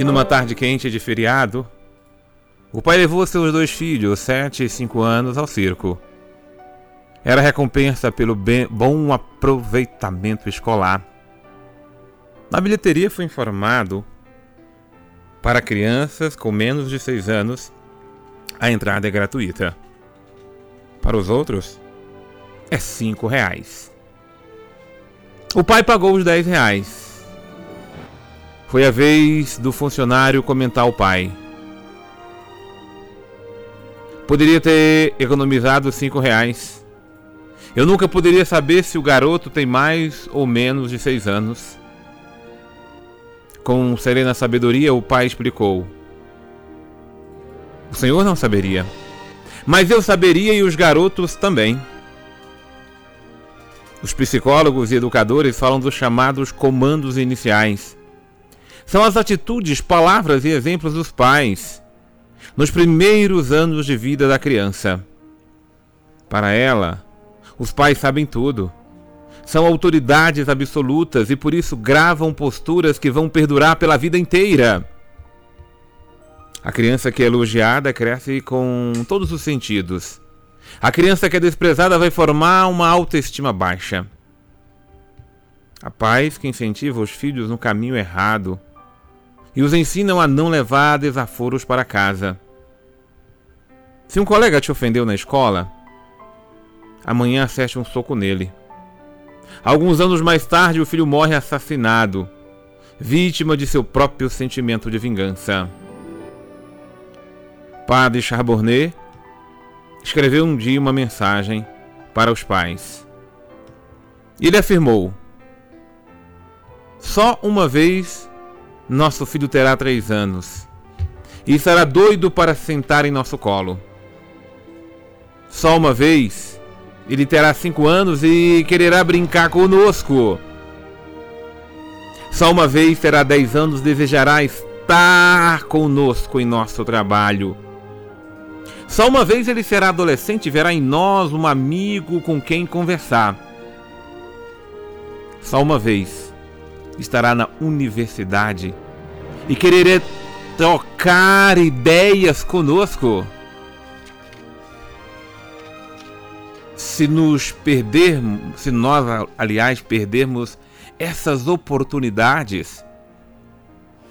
E numa tarde quente de feriado, o pai levou seus dois filhos, sete e cinco anos, ao circo. Era recompensa pelo bem, bom aproveitamento escolar. Na bilheteria foi informado para crianças com menos de seis anos a entrada é gratuita. Para os outros, é cinco reais. O pai pagou os dez reais foi a vez do funcionário comentar ao pai. Poderia ter economizado cinco reais. Eu nunca poderia saber se o garoto tem mais ou menos de seis anos. Com serena sabedoria, o pai explicou. O senhor não saberia. Mas eu saberia e os garotos também. Os psicólogos e educadores falam dos chamados comandos iniciais são as atitudes, palavras e exemplos dos pais nos primeiros anos de vida da criança. Para ela, os pais sabem tudo. São autoridades absolutas e por isso gravam posturas que vão perdurar pela vida inteira. A criança que é elogiada cresce com todos os sentidos. A criança que é desprezada vai formar uma autoestima baixa. A pais que incentiva os filhos no caminho errado e os ensinam a não levar desaforos para casa. Se um colega te ofendeu na escola, amanhã acerte um soco nele. Alguns anos mais tarde, o filho morre assassinado, vítima de seu próprio sentimento de vingança. Padre Charbonnet escreveu um dia uma mensagem para os pais. Ele afirmou: Só uma vez nosso filho terá três anos e estará doido para sentar em nosso colo. Só uma vez ele terá cinco anos e quererá brincar conosco. Só uma vez terá dez anos e desejará estar conosco em nosso trabalho. Só uma vez ele será adolescente e verá em nós um amigo com quem conversar. Só uma vez estará na universidade e quererá trocar ideias conosco. Se nos perdermos, se nós, aliás, perdermos essas oportunidades,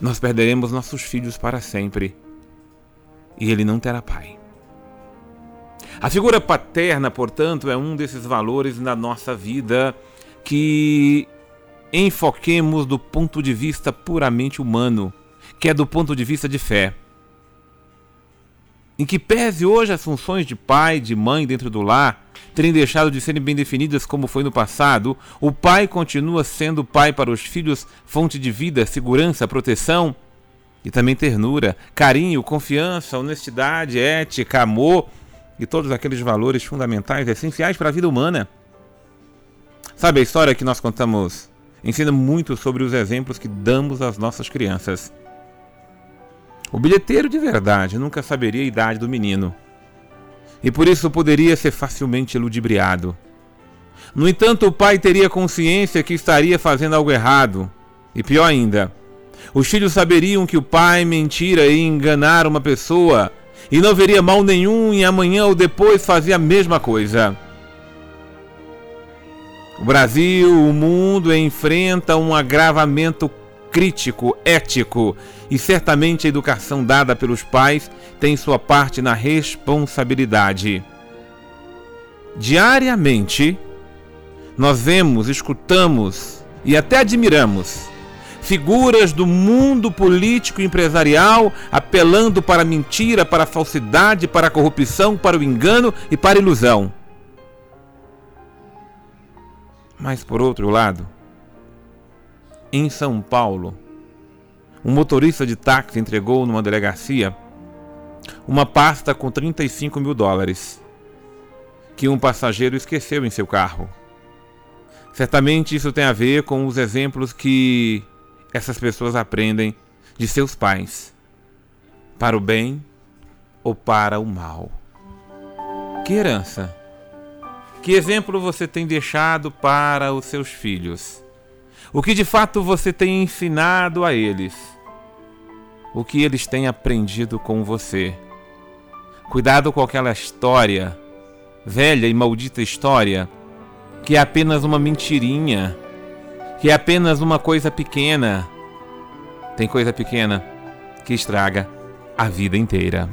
nós perderemos nossos filhos para sempre e ele não terá pai. A figura paterna, portanto, é um desses valores na nossa vida que enfoquemos do ponto de vista puramente humano, que é do ponto de vista de fé. Em que pese hoje as funções de pai, de mãe dentro do lar terem deixado de serem bem definidas como foi no passado, o pai continua sendo pai para os filhos, fonte de vida, segurança, proteção e também ternura, carinho, confiança, honestidade, ética, amor e todos aqueles valores fundamentais, essenciais para a vida humana. Sabe a história que nós contamos ensina muito sobre os exemplos que damos às nossas crianças. O bilheteiro de verdade nunca saberia a idade do menino, e por isso poderia ser facilmente ludibriado. No entanto, o pai teria consciência que estaria fazendo algo errado, e pior ainda, os filhos saberiam que o pai mentira e enganar uma pessoa, e não veria mal nenhum em amanhã ou depois fazer a mesma coisa. O Brasil, o mundo enfrenta um agravamento crítico, ético, e certamente a educação dada pelos pais tem sua parte na responsabilidade. Diariamente, nós vemos, escutamos e até admiramos figuras do mundo político e empresarial apelando para a mentira, para a falsidade, para a corrupção, para o engano e para a ilusão. Mas por outro lado, em São Paulo, um motorista de táxi entregou numa delegacia uma pasta com 35 mil dólares que um passageiro esqueceu em seu carro. Certamente isso tem a ver com os exemplos que essas pessoas aprendem de seus pais, para o bem ou para o mal. Que herança! Que exemplo você tem deixado para os seus filhos? O que de fato você tem ensinado a eles? o que eles têm aprendido com você. Cuidado com aquela história, velha e maldita história, que é apenas uma mentirinha, que é apenas uma coisa pequena. Tem coisa pequena que estraga a vida inteira.